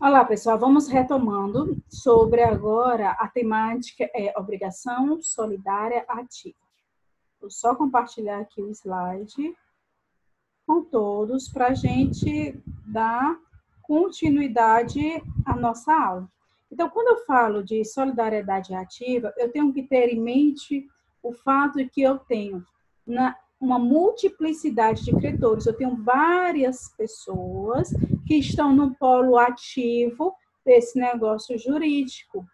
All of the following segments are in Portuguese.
Olá, pessoal. Vamos retomando sobre agora a temática é obrigação solidária ativa. Vou só compartilhar aqui o slide com todos para a gente dar continuidade à nossa aula. Então, quando eu falo de solidariedade ativa, eu tenho que ter em mente o fato de que eu tenho uma multiplicidade de credores, eu tenho várias pessoas que estão no polo ativo desse negócio jurídico.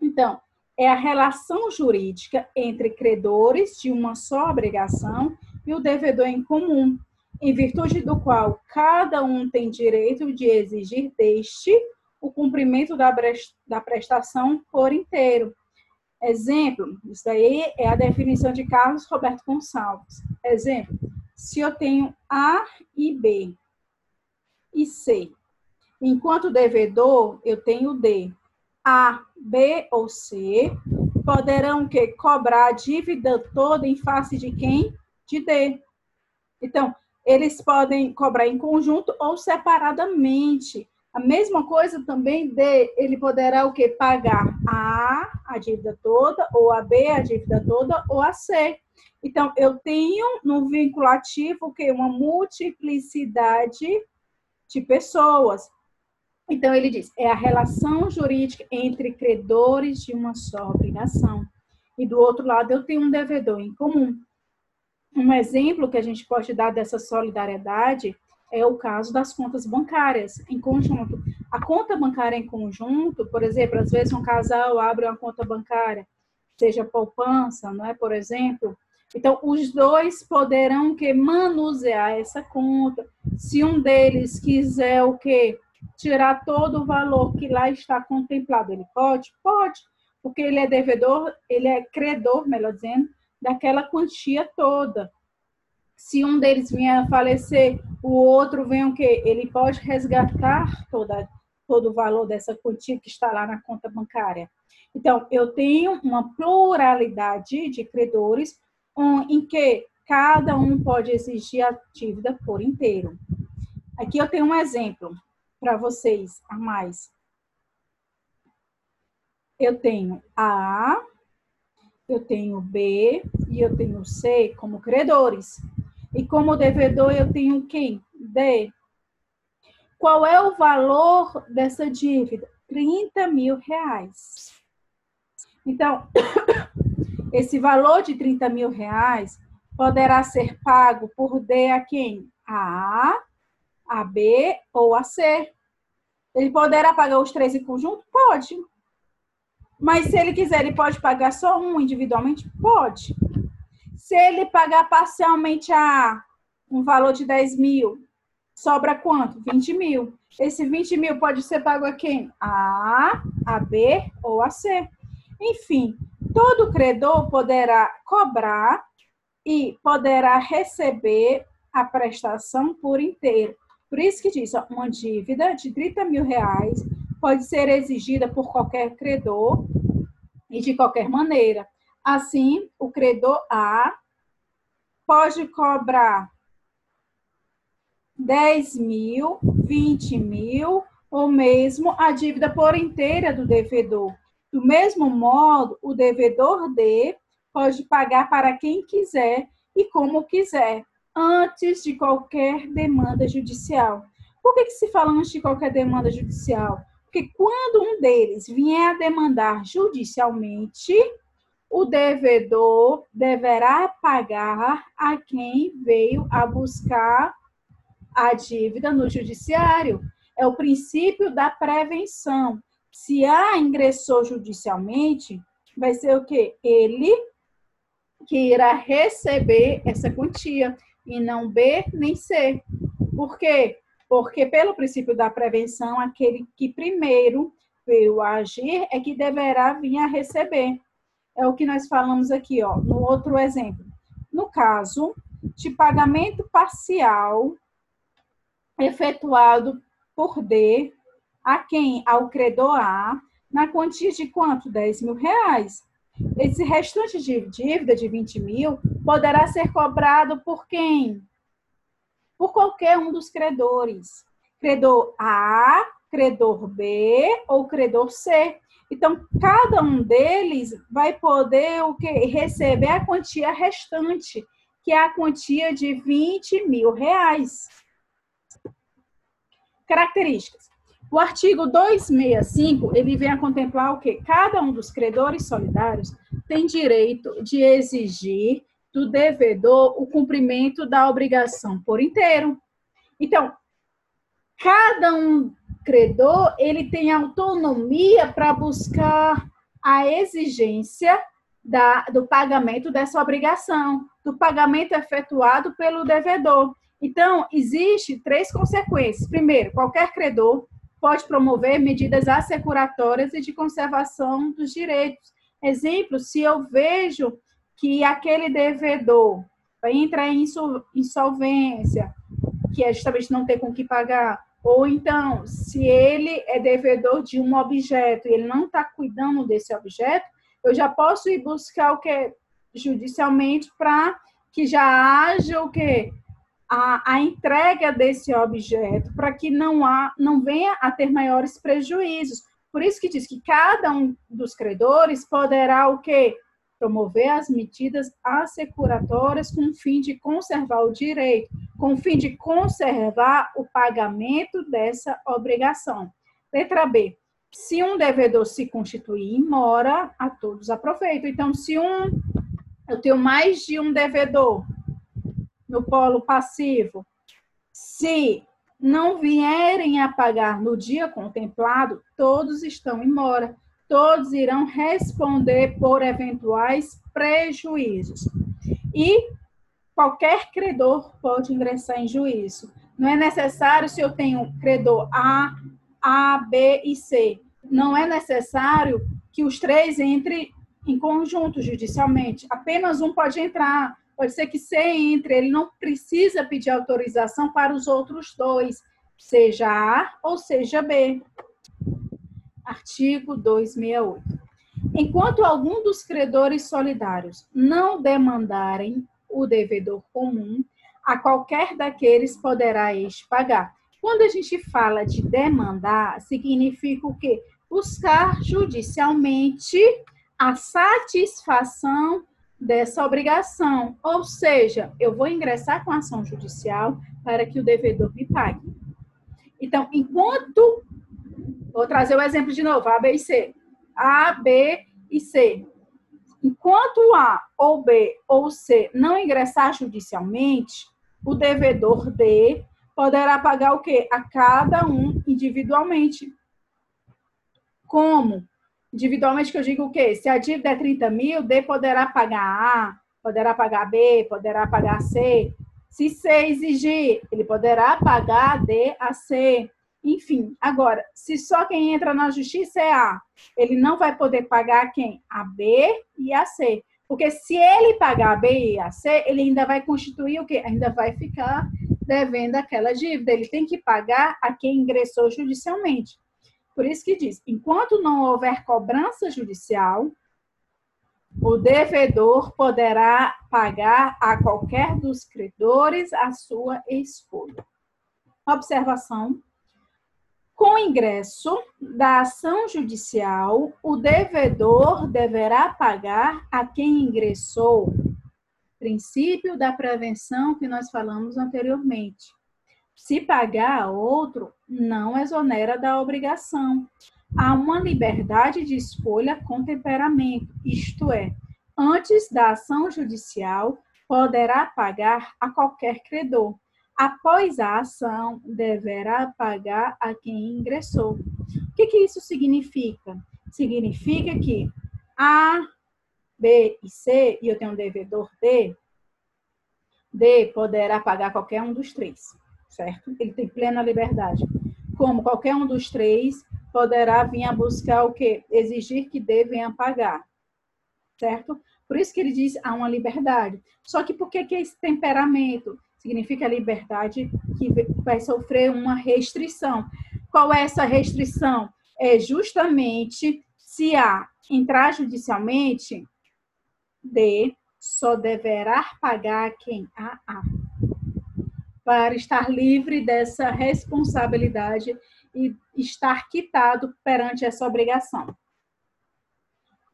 Então, é a relação jurídica entre credores de uma só obrigação e o devedor em comum, em virtude do qual cada um tem direito de exigir deste o cumprimento da prestação por inteiro. Exemplo, isso aí é a definição de Carlos Roberto Gonçalves. Exemplo, se eu tenho A e B e C, enquanto devedor eu tenho D, A, B ou C, poderão que cobrar a dívida toda em face de quem? De D. Então, eles podem cobrar em conjunto ou separadamente. A mesma coisa também de ele poderá o que pagar a A a dívida toda ou a B a dívida toda ou a C. Então eu tenho no vinculativo que uma multiplicidade de pessoas. Então ele diz, é a relação jurídica entre credores de uma só obrigação. E do outro lado eu tenho um devedor em comum. Um exemplo que a gente pode dar dessa solidariedade é o caso das contas bancárias em conjunto. A conta bancária em conjunto, por exemplo, às vezes um casal abre uma conta bancária, seja poupança, não é, por exemplo. Então, os dois poderão que manusear essa conta. Se um deles quiser o que tirar todo o valor que lá está contemplado, ele pode? Pode, porque ele é devedor, ele é credor, melhor dizendo, daquela quantia toda se um deles vier a falecer, o outro vem o quê? Ele pode resgatar toda, todo o valor dessa quantia que está lá na conta bancária. Então, eu tenho uma pluralidade de credores em que cada um pode exigir a dívida por inteiro. Aqui eu tenho um exemplo para vocês a mais. Eu tenho A, eu tenho B e eu tenho C como credores. E como devedor eu tenho quem? D. Qual é o valor dessa dívida? 30 mil reais. Então, esse valor de 30 mil reais poderá ser pago por D a quem? A A, a B ou a C. Ele poderá pagar os três em conjunto? Pode. Mas se ele quiser, ele pode pagar só um individualmente? Pode. Se ele pagar parcialmente a um valor de 10 mil, sobra quanto? 20 mil. Esse 20 mil pode ser pago a quem? A A, a B ou a C. Enfim, todo credor poderá cobrar e poderá receber a prestação por inteiro. Por isso que diz, ó, uma dívida de 30 mil reais pode ser exigida por qualquer credor e de qualquer maneira. Assim, o credor A pode cobrar 10 mil, 20 mil, ou mesmo a dívida por inteira do devedor. Do mesmo modo, o devedor D pode pagar para quem quiser e como quiser, antes de qualquer demanda judicial. Por que, que se fala antes de qualquer demanda judicial? Porque quando um deles vier a demandar judicialmente, o devedor deverá pagar a quem veio a buscar a dívida no judiciário. É o princípio da prevenção. Se A ingressou judicialmente, vai ser o quê? Ele que irá receber essa quantia e não B nem C. Por quê? Porque pelo princípio da prevenção, aquele que primeiro veio agir é que deverá vir a receber é o que nós falamos aqui, ó, no outro exemplo. No caso de pagamento parcial efetuado por D a quem? Ao credor A, na quantia de quanto? 10 mil reais. Esse restante de dívida de 20 mil poderá ser cobrado por quem? Por qualquer um dos credores. credor A, credor B ou credor C. Então, cada um deles vai poder o que receber a quantia restante, que é a quantia de 20 mil reais. Características. O artigo 265, ele vem a contemplar o que? Cada um dos credores solidários tem direito de exigir do devedor o cumprimento da obrigação por inteiro. Então, cada um credor, ele tem autonomia para buscar a exigência da, do pagamento dessa obrigação, do pagamento efetuado pelo devedor. Então, existe três consequências. Primeiro, qualquer credor pode promover medidas assecuratórias e de conservação dos direitos. Exemplo, se eu vejo que aquele devedor vai entrar em insolvência, que é justamente não ter com que pagar, ou então, se ele é devedor de um objeto e ele não está cuidando desse objeto, eu já posso ir buscar o que judicialmente para que já haja o que a, a entrega desse objeto para que não, há, não venha a ter maiores prejuízos. Por isso que diz que cada um dos credores poderá o quê? Promover as medidas assecuratórias com o fim de conservar o direito, com o fim de conservar o pagamento dessa obrigação. Letra B. Se um devedor se constituir em mora, a todos aproveitam. Então, se um eu tenho mais de um devedor, no polo passivo, se não vierem a pagar no dia contemplado, todos estão em mora. Todos irão responder por eventuais prejuízos. E qualquer credor pode ingressar em juízo. Não é necessário se eu tenho credor A, A, B e C. Não é necessário que os três entrem em conjunto judicialmente. Apenas um pode entrar pode ser que C entre, ele não precisa pedir autorização para os outros dois, seja A ou seja B. Artigo 268. Enquanto algum dos credores solidários não demandarem o devedor comum, a qualquer daqueles poderá este pagar. Quando a gente fala de demandar, significa o quê? Buscar judicialmente a satisfação dessa obrigação. Ou seja, eu vou ingressar com ação judicial para que o devedor me pague. Então, enquanto. Vou trazer o exemplo de novo: A, B e C. A, B e C. Enquanto A ou B ou C não ingressar judicialmente, o devedor D poderá pagar o quê? A cada um individualmente. Como? Individualmente, que eu digo o quê? Se a dívida é 30 mil, D poderá pagar A, poderá pagar B, poderá pagar C. Se C exigir, ele poderá pagar D a C. Enfim, agora, se só quem entra na justiça é A, ele não vai poder pagar quem? A B e a C. Porque se ele pagar a B e a C, ele ainda vai constituir o quê? Ainda vai ficar devendo aquela dívida. Ele tem que pagar a quem ingressou judicialmente. Por isso que diz: enquanto não houver cobrança judicial, o devedor poderá pagar a qualquer dos credores a sua escolha. Observação: com ingresso da ação judicial, o devedor deverá pagar a quem ingressou. Princípio da prevenção que nós falamos anteriormente. Se pagar a outro, não exonera da obrigação. Há uma liberdade de escolha com temperamento, isto é, antes da ação judicial, poderá pagar a qualquer credor. Após a ação, deverá pagar a quem ingressou. O que, que isso significa? Significa que A, B e C, e eu tenho um devedor D, D poderá pagar qualquer um dos três certo? Ele tem plena liberdade. Como qualquer um dos três poderá vir a buscar o quê? Exigir que D venha pagar, certo? Por isso que ele diz há uma liberdade. Só que por que, que esse temperamento significa liberdade que vai sofrer uma restrição? Qual é essa restrição? É justamente se A entrar judicialmente, D só deverá pagar quem A A. para estar livre dessa responsabilidade e estar quitado perante essa obrigação.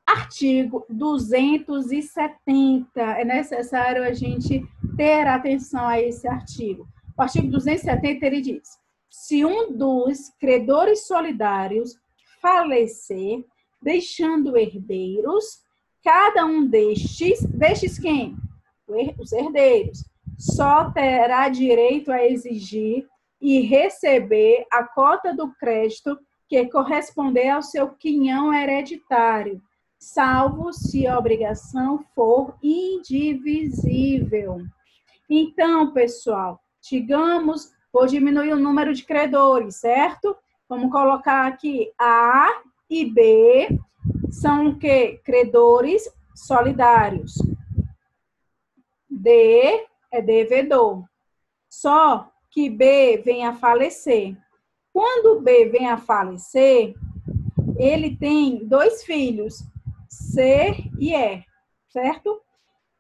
Artigo 270. É necessário a gente ter atenção a esse artigo. O artigo 270 ele diz: se um dos credores solidários falecer, deixando herdeiros, cada um destes, destes quem? Os herdeiros, só terá direito a exigir e receber a cota do crédito que corresponder ao seu quinhão hereditário, salvo se a obrigação for indivisível. Então, pessoal, digamos, vou diminuir o número de credores, certo? Vamos colocar aqui A e B são o quê? Credores solidários. D é devedor. Só que B vem a falecer. Quando B vem a falecer, ele tem dois filhos, C e E, certo?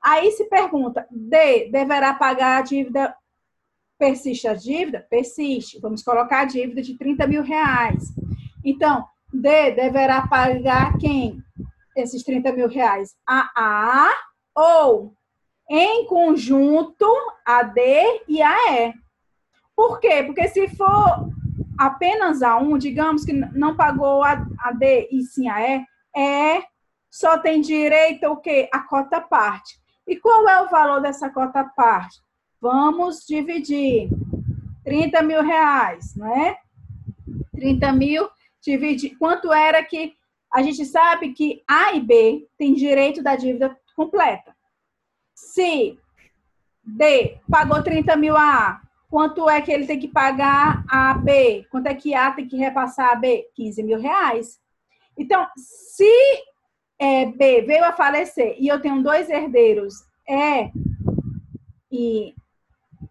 Aí se pergunta, D deverá pagar a dívida, persiste a dívida? Persiste. Vamos colocar a dívida de 30 mil reais. Então, D deverá pagar quem? Esses 30 mil reais? A A ou em conjunto a D e a E. Por quê? Porque se for apenas a um, digamos que não pagou a, a D e sim a E, é só tem direito o quê? A cota parte. E qual é o valor dessa cota parte? Vamos dividir 30 mil reais, não é? 30 mil dividir. Quanto era que a gente sabe que A e B têm direito da dívida completa. Se D pagou 30 mil a A, Quanto é que ele tem que pagar a B? Quanto é que A tem que repassar a B? 15 mil reais. Então, se é, B veio a falecer e eu tenho dois herdeiros, E e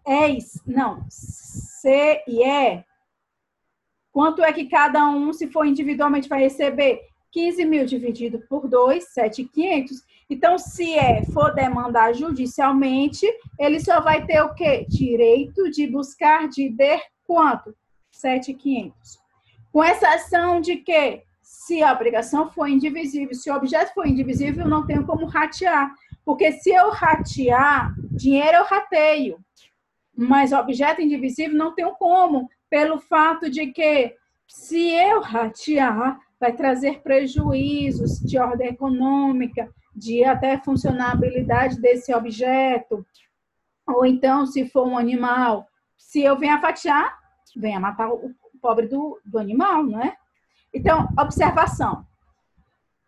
E, não, C e E, quanto é que cada um, se for individualmente, vai receber? 15 mil dividido por 2, 7,500. Então, se é for demandar judicialmente, ele só vai ter o quê? Direito de buscar de der quanto? 7,500. Com exceção de que, se a obrigação for indivisível, se o objeto for indivisível, não tenho como ratear. Porque se eu ratear, dinheiro eu rateio. Mas objeto indivisível não tenho como, pelo fato de que, se eu ratear, vai trazer prejuízos de ordem econômica, de até funcionabilidade desse objeto. Ou então, se for um animal, se eu venho a fatiar, venha matar o pobre do, do animal, não é? Então, observação.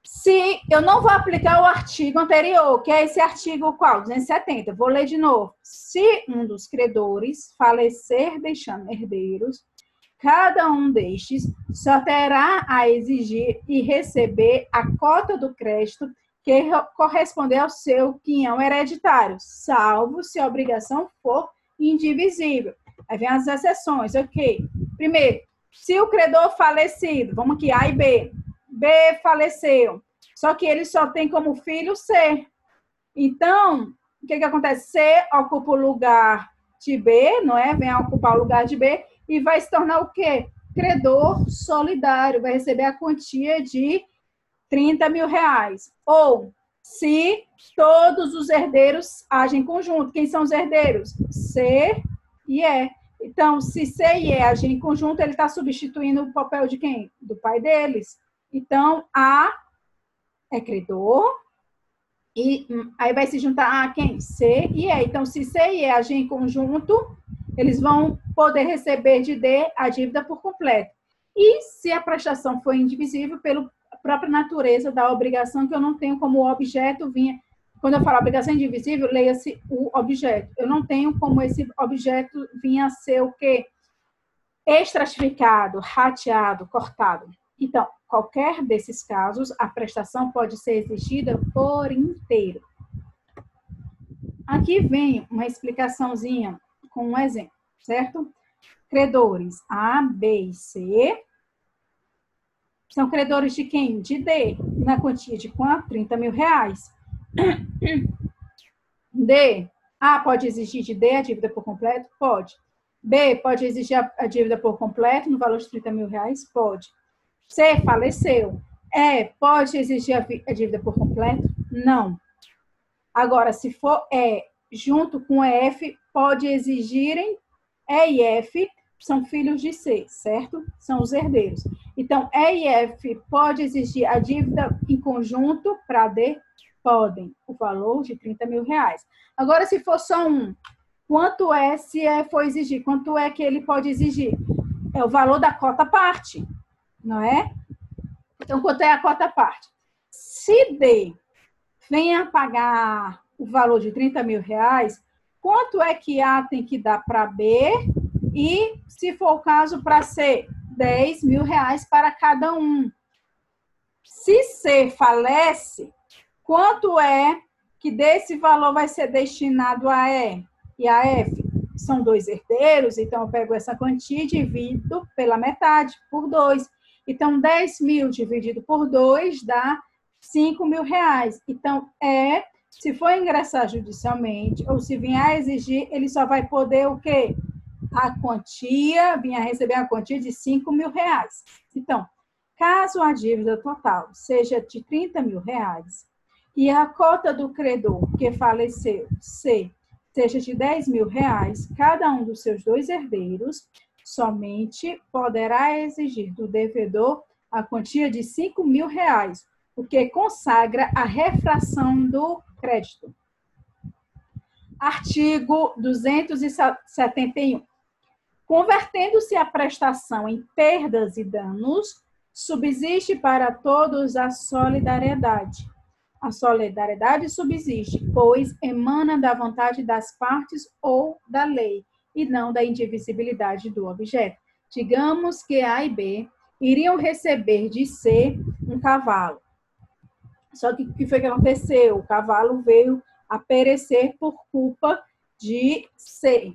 Se eu não vou aplicar o artigo anterior, que é esse artigo qual? 270. Vou ler de novo. Se um dos credores falecer deixando herdeiros, Cada um destes só terá a exigir e receber a cota do crédito que corresponder ao seu quinhão hereditário, salvo se a obrigação for indivisível. Aí vem as exceções, ok? Primeiro, se o credor falecido, vamos aqui, A e B, B faleceu, só que ele só tem como filho C. Então, o que, que acontece? C ocupa o lugar de B, não é? Vem a ocupar o lugar de B, e vai se tornar o quê? Credor solidário, vai receber a quantia de 30 mil reais. Ou se todos os herdeiros agem conjunto. Quem são os herdeiros? C e E. Então, se C e E agem em conjunto, ele está substituindo o papel de quem? Do pai deles. Então, A é credor, e aí vai se juntar a quem? C e E. Então, se C e E agem em conjunto, eles vão poder receber de D a dívida por completo. E se a prestação for indivisível pela própria natureza da obrigação, que eu não tenho como objeto vinha. Quando eu falo obrigação indivisível, leia-se o objeto. Eu não tenho como esse objeto vinha ser o quê? Estratificado, rateado, cortado. Então, qualquer desses casos, a prestação pode ser exigida por inteiro. Aqui vem uma explicaçãozinha com um exemplo, certo? Credores A, B e C são credores de quem? De D, na quantia de quanto? 30 mil reais. D, A pode exigir de D a dívida por completo? Pode. B pode exigir a, dívida por completo no valor de 30 mil reais? Pode. C faleceu. E pode exigir a, dívida por completo? Não. Agora, se for E junto com F, pode exigirem E e F são filhos de C, certo? São os herdeiros. Então, E e F pode exigir a dívida em conjunto para D? Podem. O valor de 30 mil reais. Agora, se for só um, quanto é se é, for exigir? Quanto é que ele pode exigir? É o valor da cota parte, não é? Então, quanto é a cota parte? Se D venha pagar o valor de 30 mil reais, quanto é que A tem que dar para B e, se for o caso, para C, 10 mil reais para cada um. Se C falece, quanto é que desse valor vai ser destinado a E e a F? São dois herdeiros, então eu pego essa quantia e divido pela metade, por dois. Então, 10 mil dividido por dois dá 5 mil reais. Então, é, se for ingressar judicialmente ou se vier a exigir, ele só vai poder o quê? A quantia, vinha receber a quantia de 5 mil reais. Então, caso a dívida total seja de 30 mil reais e a cota do credor que faleceu, seja de 10 mil reais, cada um dos seus dois herdeiros somente poderá exigir do devedor a quantia de 5 mil reais, o que consagra a refração do crédito. Artigo 271. Convertendo-se a prestação em perdas e danos, subsiste para todos a solidariedade. A solidariedade subsiste, pois emana da vontade das partes ou da lei, e não da indivisibilidade do objeto. Digamos que A e B iriam receber de C um cavalo. Só que o que foi que aconteceu? O cavalo veio a perecer por culpa de C.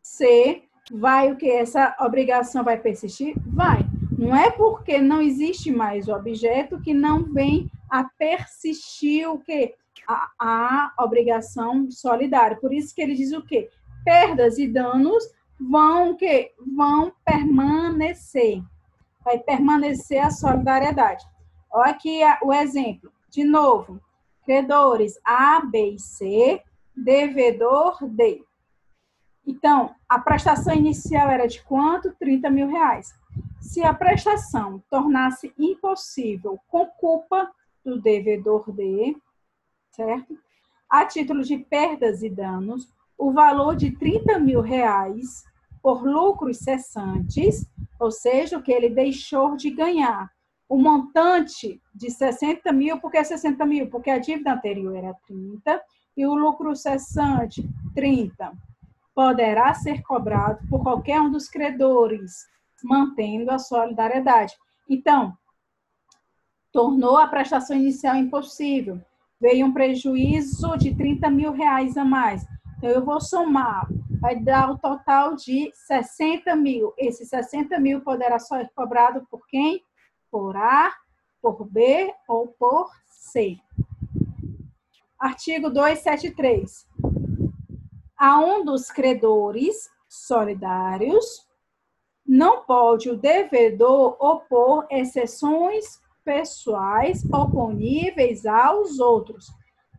C vai o que? Essa obrigação vai persistir? Vai. Não é porque não existe mais o objeto que não vem a persistir o que? A, a obrigação solidária. Por isso que ele diz o quê? perdas e danos vão que vão permanecer. Vai permanecer a solidariedade. Olha aqui o exemplo. De novo, credores A, B e C, devedor D. Então, a prestação inicial era de quanto? 30 mil reais. Se a prestação tornasse impossível com culpa do devedor D, certo? A título de perdas e danos, o valor de 30 mil reais por lucros cessantes, ou seja, o que ele deixou de ganhar. O montante de 60 mil, por que 60 mil? Porque a dívida anterior era 30 e o lucro cessante, 30. Poderá ser cobrado por qualquer um dos credores, mantendo a solidariedade. Então, tornou a prestação inicial impossível. Veio um prejuízo de 30 mil reais a mais então, eu vou somar, vai dar o total de 60 mil. Esse 60 mil poderá ser cobrado por quem? Por A, por B ou por C. Artigo 273. A um dos credores solidários não pode o devedor opor exceções pessoais oponíveis aos outros.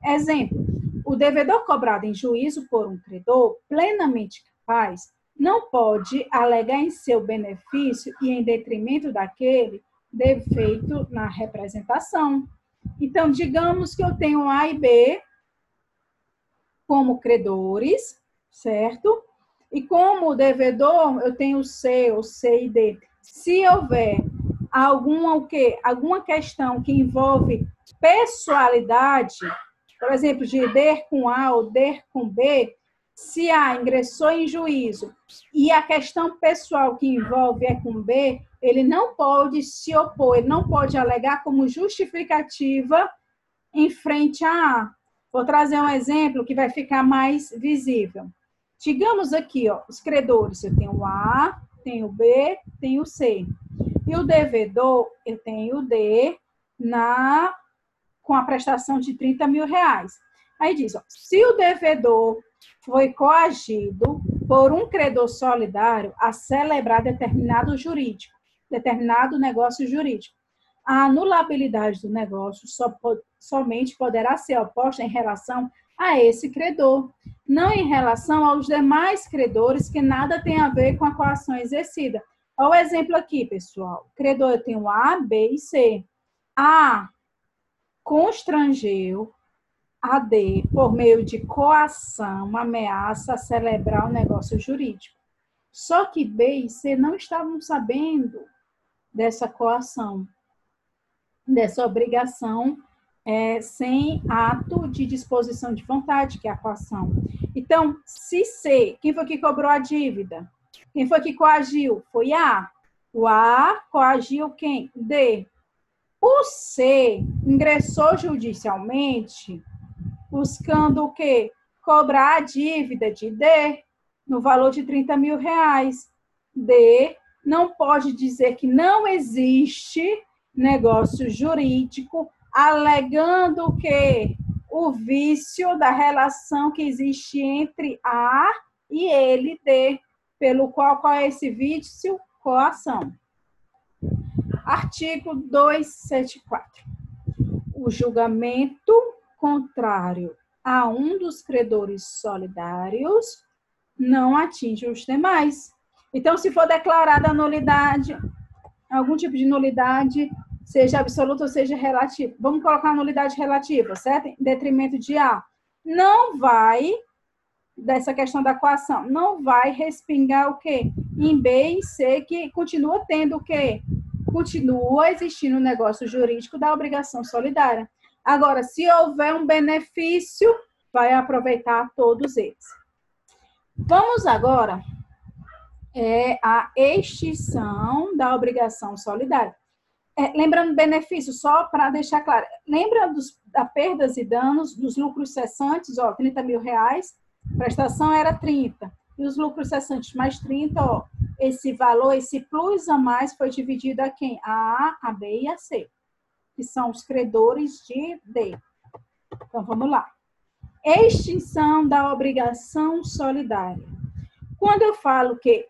Exemplo, o devedor cobrado em juízo por um credor plenamente capaz não pode alegar em seu benefício e em detrimento daquele defeito na representação. Então, digamos que eu tenho A e B como credores, certo? E como devedor, eu tenho C, ou C e D. Se houver alguma, o quê? alguma questão que envolve pessoalidade, por exemplo, de DER com A ou DER com B, se A ingressou em juízo e a questão pessoal que envolve é com B, ele não pode se opor, ele não pode alegar como justificativa em frente a A. Vou trazer um exemplo que vai ficar mais visível. Digamos aqui, ó, os credores, eu tenho A, tenho B, tenho C. E o devedor, eu tenho D na com a prestação de 30 mil reais. Aí diz, ó, se o devedor foi coagido por um credor solidário a celebrar determinado jurídico, determinado negócio jurídico, a anulabilidade do negócio só, somente poderá ser oposta em relação a esse credor, não em relação aos demais credores que nada tem a ver com a coação exercida. Olha o exemplo aqui, pessoal. Credor tem o A, B e C. A constrangeu a D por meio de coação, ameaça a celebrar o negócio jurídico. Só que B e C não estavam sabendo dessa coação dessa obrigação é, sem ato de disposição de vontade, que é a coação. Então, se C, quem foi que cobrou a dívida? Quem foi que coagiu? Foi A. O A coagiu quem? D. O C ingressou judicialmente buscando o quê? Cobrar a dívida de D no valor de 30 mil reais. D não pode dizer que não existe negócio jurídico, alegando que o vício da relação que existe entre A e ele, D, pelo qual qual é esse vício? Coação. Artigo 274. O julgamento contrário a um dos credores solidários não atinge os demais. Então, se for declarada nulidade, algum tipo de nulidade, seja absoluta ou seja relativa. Vamos colocar nulidade relativa, certo? Em detrimento de A. Não vai, dessa questão da coação, não vai respingar o quê? Em B e C, que continua tendo o quê? Continua existindo o negócio jurídico da obrigação solidária. Agora, se houver um benefício, vai aproveitar todos eles. Vamos agora é a extinção da obrigação solidária. É, lembrando benefício, só para deixar claro, lembra dos, da perdas e danos dos lucros cessantes, ó, 30 mil reais, prestação era 30, e os lucros cessantes mais 30, ó, esse valor, esse plus a mais foi dividido a quem? A A, a B e a C, que são os credores de D. Então, vamos lá. Extinção da obrigação solidária. Quando eu falo que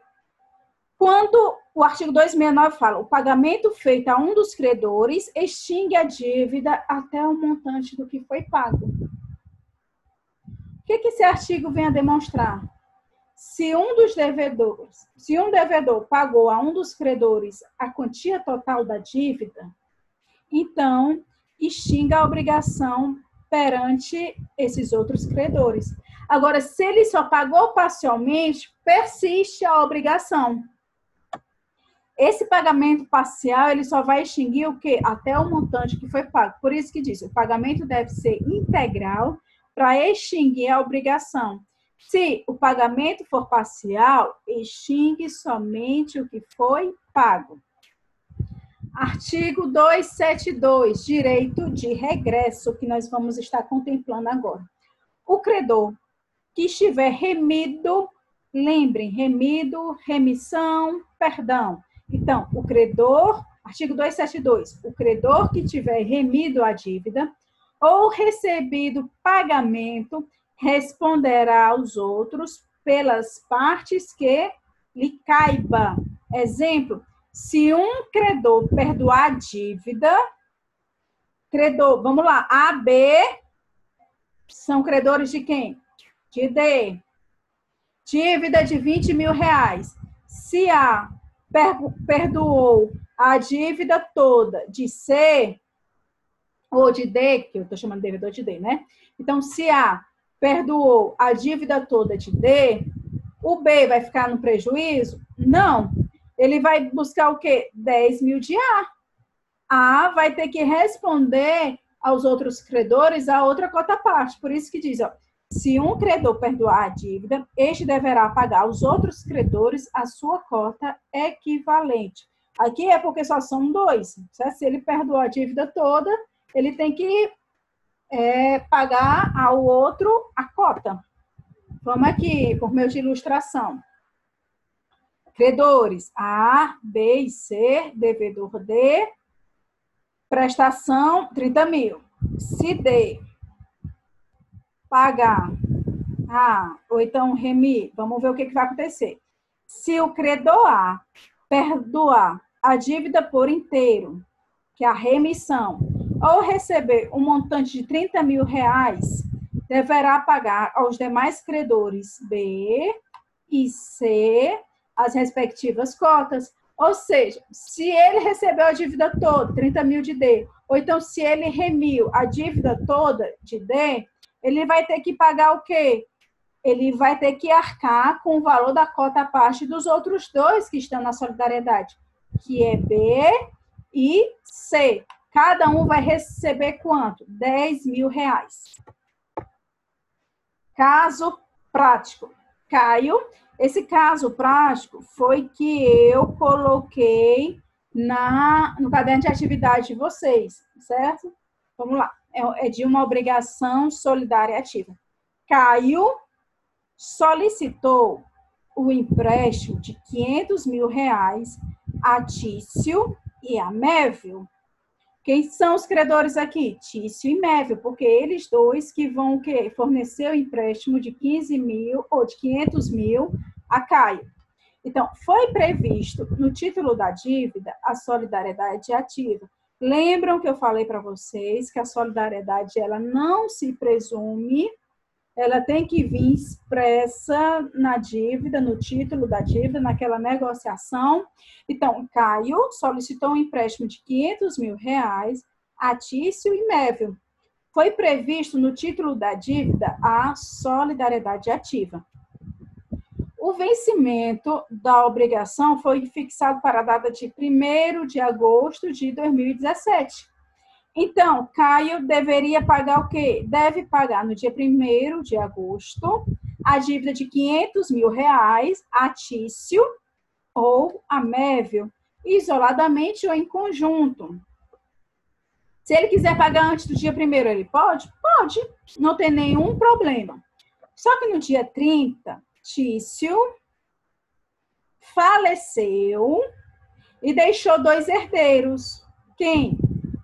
quando o artigo 269 fala o pagamento feito a um dos credores extingue a dívida até o montante do que foi pago. O que, que esse artigo vem a demonstrar? Se um dos devedores, se um devedor pagou a um dos credores a quantia total da dívida, então extinga a obrigação perante esses outros credores. Agora, se ele só pagou parcialmente, persiste a obrigação. Esse pagamento parcial, ele só vai extinguir o quê? Até o montante que foi pago. Por isso que diz, o pagamento deve ser integral para extinguir a obrigação. Se o pagamento for parcial, extingue somente o que foi pago. Artigo 272, direito de regresso, que nós vamos estar contemplando agora. O credor que estiver remido, lembrem, remido, remissão, perdão, então, o credor, artigo 272, o credor que tiver remido a dívida ou recebido pagamento responderá aos outros pelas partes que lhe caiba. Exemplo, se um credor perdoar a dívida, credor, vamos lá, A, B, são credores de quem? De D. Dívida de 20 mil reais. Se A perdoou a dívida toda de C ou de D, que eu estou chamando de devedor de D, né? Então, se A perdoou a dívida toda de D, o B vai ficar no prejuízo? Não. Ele vai buscar o quê? 10 mil de A. A vai ter que responder aos outros credores a outra cota parte. Por isso que diz, ó, se um credor perdoar a dívida, este deverá pagar aos outros credores a sua cota equivalente. Aqui é porque só são dois. Certo? Se ele perdoou a dívida toda, ele tem que é, pagar ao outro a cota. Vamos aqui, por meio de ilustração. Credores A, B e C, devedor D, prestação 30 mil. Se D pagar. Ah, ou então remir. Vamos ver o que, que vai acontecer. Se o credor A perdoar a dívida por inteiro, que é a remissão, ou receber um montante de 30 mil reais, deverá pagar aos demais credores B e C as respectivas cotas. Ou seja, se ele recebeu a dívida toda, 30 mil de D, ou então se ele remiu a dívida toda de D, ele vai ter que pagar o quê? Ele vai ter que arcar com o valor da cota parte dos outros dois que estão na solidariedade, que é B e C. Cada um vai receber quanto? 10 mil reais. Caso prático. Caio, esse caso prático foi que eu coloquei na, no caderno de atividade de vocês, certo? Vamos lá. É, é de uma obrigação solidária ativa. Caio solicitou o empréstimo de 500 mil reais a Tício e a Mévio. Quem são os credores aqui? Tício e Mévio, porque eles dois que vão o quê? fornecer o empréstimo de 15 mil ou de 500 mil a Caio. Então, foi previsto no título da dívida a solidariedade ativa. Lembram que eu falei para vocês que a solidariedade ela não se presume, ela tem que vir expressa na dívida, no título da dívida, naquela negociação. Então, Caio solicitou um empréstimo de 500 mil reais a Tício e Mévio. Foi previsto no título da dívida a solidariedade ativa. O vencimento da obrigação foi fixado para a data de 1 de agosto de 2017. Então, Caio deveria pagar o quê? Deve pagar no dia 1 de agosto a dívida de 500 mil reais a Tício ou a Mévio, isoladamente ou em conjunto. Se ele quiser pagar antes do dia 1 ele pode? Pode, não tem nenhum problema. Só que no dia 30, Tício faleceu e deixou dois herdeiros. Quem?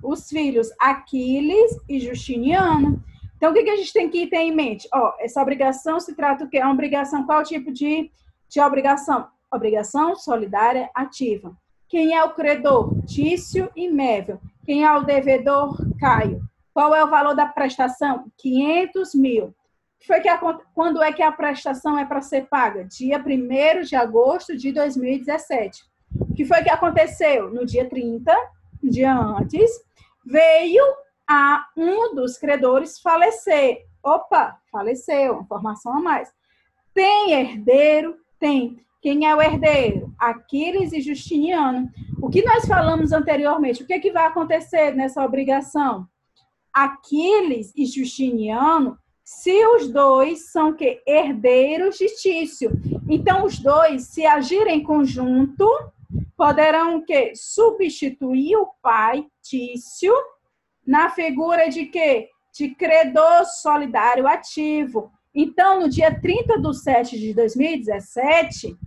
Os filhos Aquiles e Justiniano. Então, o que, a gente tem que ter em mente? Ó, essa obrigação se trata o quê? É uma obrigação, qual tipo de, de obrigação? Obrigação solidária ativa. Quem é o credor? Tício e Mévio. Quem é o devedor? Caio. Qual é o valor da prestação? 500 mil foi que a, quando é que a prestação é para ser paga? Dia 1 de agosto de 2017. O que foi que aconteceu? No dia 30, um dia antes, veio a um dos credores falecer. Opa, faleceu, informação a mais. Tem herdeiro? Tem. Quem é o herdeiro? Aquiles e Justiniano. O que nós falamos anteriormente? O que, é que vai acontecer nessa obrigação? Aquiles e Justiniano se os dois são que herdeiros de Tício. Então os dois, se agirem em conjunto, poderão que substituir o pai Tício na figura de que de credor solidário ativo. Então, no dia 30 de 7 de 2017,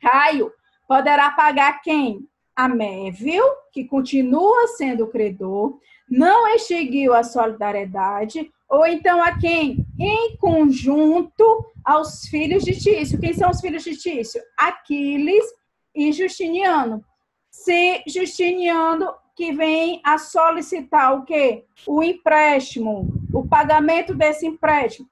Caio poderá pagar quem? A Mévil, que continua sendo credor, não extinguiu a solidariedade, ou então a quem? Em conjunto aos filhos de Tício. Quem são os filhos de Tício? Aquiles e Justiniano. Se Justiniano que vem a solicitar o quê? O empréstimo, o pagamento desse empréstimo.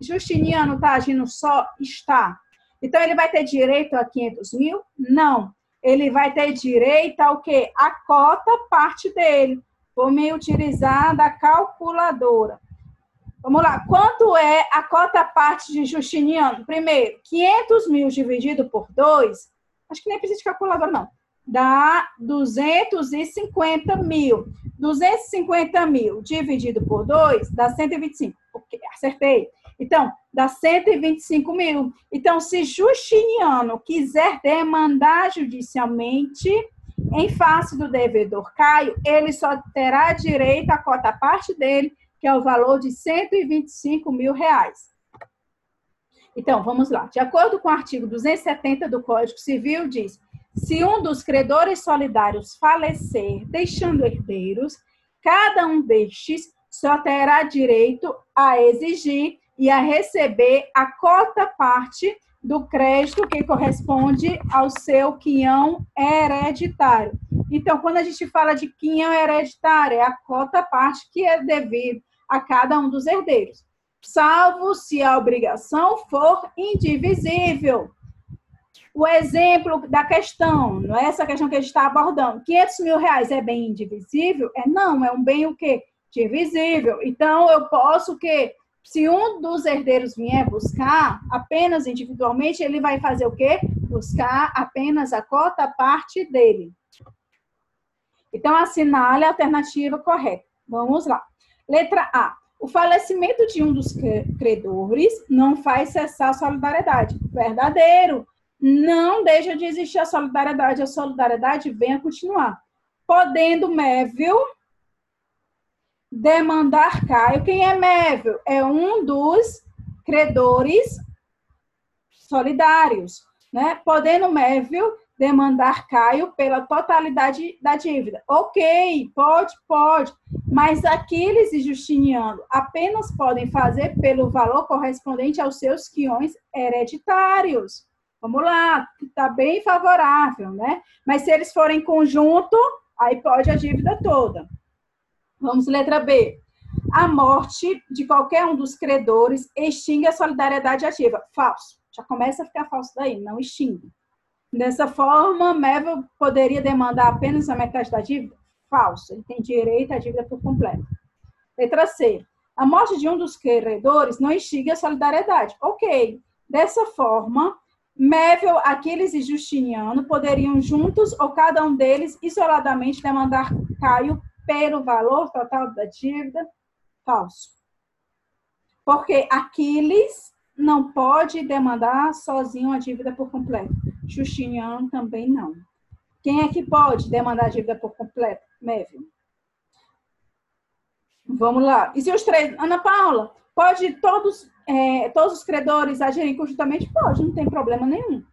Justiniano está agindo só? Está. Então, ele vai ter direito a 500 mil? Não. Ele vai ter direito ao quê? A cota parte dele. Vou me utilizar da calculadora. Vamos lá. Quanto é a cota parte de Justiniano? Primeiro, 500 mil dividido por 2, acho que nem precisa de calculador, não. Dá 250 mil. 250 mil dividido por 2 dá 125. Okay, acertei. Então, dá 125 mil. Então, se Justiniano quiser demandar judicialmente em face do devedor Caio, ele só terá direito à cota parte dele que é o valor de 125 mil reais. Então, vamos lá. De acordo com o artigo 270 do Código Civil, diz: se um dos credores solidários falecer, deixando herdeiros, cada um destes só terá direito a exigir e a receber a cota parte do crédito que corresponde ao seu quinhão hereditário. Então, quando a gente fala de quinhão hereditário, é a cota parte que é devido a cada um dos herdeiros, salvo se a obrigação for indivisível. O exemplo da questão, não é essa questão que a gente está abordando. 500 mil reais é bem indivisível? É não, é um bem o quê? Divisível. Então, eu posso o quê? Se um dos herdeiros vier buscar apenas individualmente, ele vai fazer o quê? Buscar apenas a cota parte dele. Então, assinale a alternativa correta. Vamos lá. Letra A. O falecimento de um dos credores não faz cessar a solidariedade. Verdadeiro. Não deixa de existir a solidariedade. A solidariedade vem a continuar. Podendo Méville demandar Caio. Quem é Mévio? É um dos credores solidários, né? Podendo Mévio demandar Caio pela totalidade da dívida. Ok, pode, pode, mas Aquiles e Justiniano apenas podem fazer pelo valor correspondente aos seus quiões hereditários. Vamos lá, está bem favorável, né? Mas se eles forem conjunto, aí pode a dívida toda. Vamos, letra B. A morte de qualquer um dos credores extingue a solidariedade ativa. Falso. Já começa a ficar falso daí, não extingue. Dessa forma, Mevel poderia demandar apenas a metade da dívida? Falso. Ele tem direito à dívida por completo. Letra C. A morte de um dos credores não extingue a solidariedade. Ok. Dessa forma, Mevel, Aquiles e Justiniano poderiam juntos ou cada um deles isoladamente demandar Caio pelo valor total da dívida? Falso. Porque Aquiles não pode demandar sozinho a dívida por completo. Justiniano também não. Quem é que pode demandar a dívida por completo? Mévio. Vamos lá. E se os três. Ana Paula, pode todos, é, todos os credores agirem conjuntamente? Pode, não tem problema nenhum.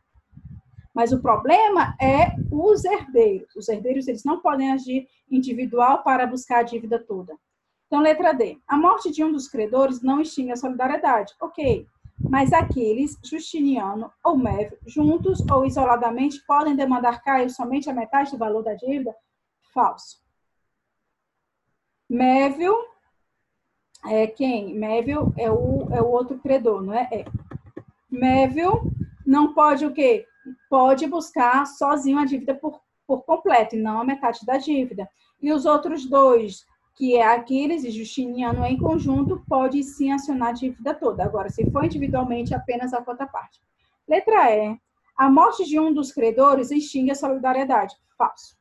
Mas o problema é os herdeiros. Os herdeiros eles não podem agir individual para buscar a dívida toda. Então, letra D. A morte de um dos credores não extingue a solidariedade. Ok. Mas aqueles, Justiniano ou Mev, juntos ou isoladamente, podem demandar Caio somente a metade do valor da dívida? Falso. Mévio é quem? Mévio é o, é o outro credor, não é? É. Mévio não pode o quê? pode buscar sozinho a dívida por, por completo, e não a metade da dívida. E os outros dois, que é Aquiles e Justiniano em conjunto, pode sim acionar a dívida toda. Agora, se for individualmente, apenas a quota parte. Letra E. A morte de um dos credores extingue a solidariedade. Falso.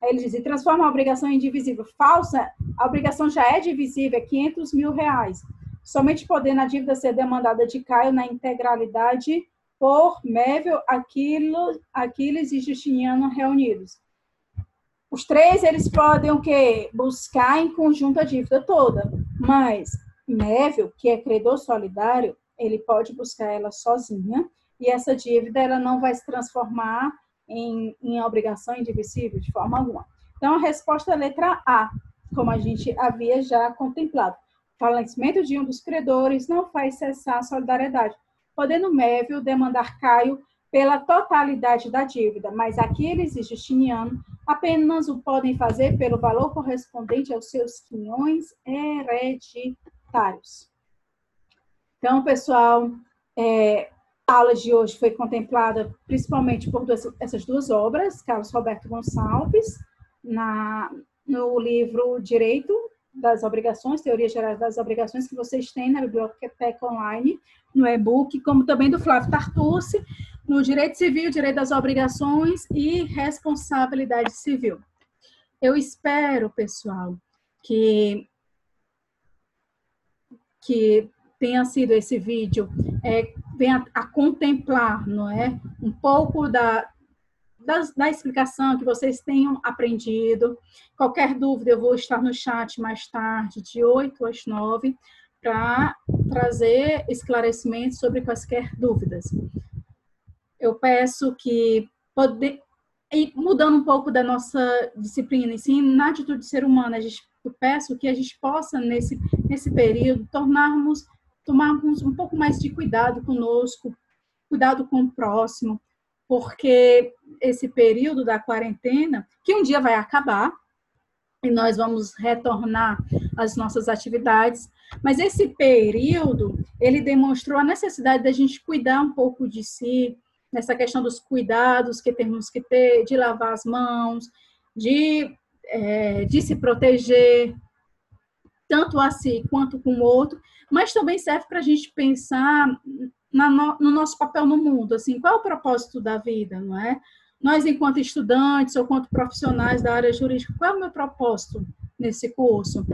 Aí ele diz, e transforma a obrigação em divisível. Falsa, a obrigação já é divisível, é 500 mil reais. Somente podendo a dívida ser demandada de Caio na integralidade por Mével, Aquiles e Justiniano reunidos. Os três, eles podem o quê? Buscar em conjunto a dívida toda, mas Mével, que é credor solidário, ele pode buscar ela sozinha e essa dívida ela não vai se transformar em, em obrigação indivisível de forma alguma. Então, a resposta é a letra A, como a gente havia já contemplado. O falecimento de um dos credores não faz cessar a solidariedade, podendo Mévio demandar Caio pela totalidade da dívida, mas Aquiles e Justiniano apenas o podem fazer pelo valor correspondente aos seus quinhões hereditários. Então, pessoal, é, a aula de hoje foi contemplada principalmente por duas, essas duas obras, Carlos Roberto Gonçalves, na, no livro Direito das Obrigações, Teoria Geral das Obrigações, que vocês têm na Biblioteca Online, no e-book, como também do Flávio Tartucci, no Direito Civil, Direito das Obrigações e Responsabilidade Civil. Eu espero, pessoal, que, que tenha sido esse vídeo, é, venha a contemplar, não é? Um pouco da, da, da, explicação, que vocês tenham aprendido. Qualquer dúvida, eu vou estar no chat mais tarde, de 8 às 9, para trazer esclarecimentos sobre quaisquer dúvidas. Eu peço que pode, e mudando um pouco da nossa disciplina, sim, na atitude de ser humano, a gente, eu peço que a gente possa, nesse, nesse período, tornarmos, tomarmos um pouco mais de cuidado conosco, cuidado com o próximo, porque esse período da quarentena, que um dia vai acabar, e nós vamos retornar às nossas atividades, mas esse período, ele demonstrou a necessidade da gente cuidar um pouco de si, nessa questão dos cuidados que temos que ter, de lavar as mãos, de, é, de se proteger, tanto a si quanto com o outro, mas também serve para a gente pensar no, no nosso papel no mundo, assim, qual é o propósito da vida, não é? Nós, enquanto estudantes ou enquanto profissionais da área jurídica, qual é o meu propósito nesse curso?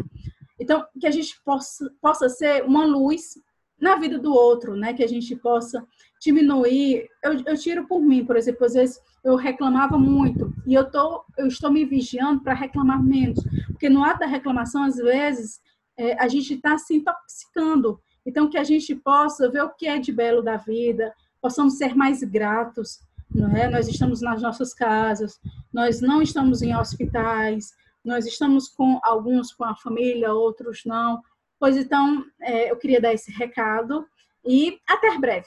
Então, que a gente possa, possa ser uma luz na vida do outro, né? Que a gente possa diminuir. Eu, eu tiro por mim, por exemplo, às vezes eu reclamava muito e eu, tô, eu estou me vigiando para reclamar menos, porque no ato da reclamação, às vezes, é, a gente está se intoxicando. Então, que a gente possa ver o que é de belo da vida, possamos ser mais gratos, não é? Nós estamos nas nossas casas, nós não estamos em hospitais, nós estamos com alguns com a família, outros não. Pois então, é, eu queria dar esse recado e até breve.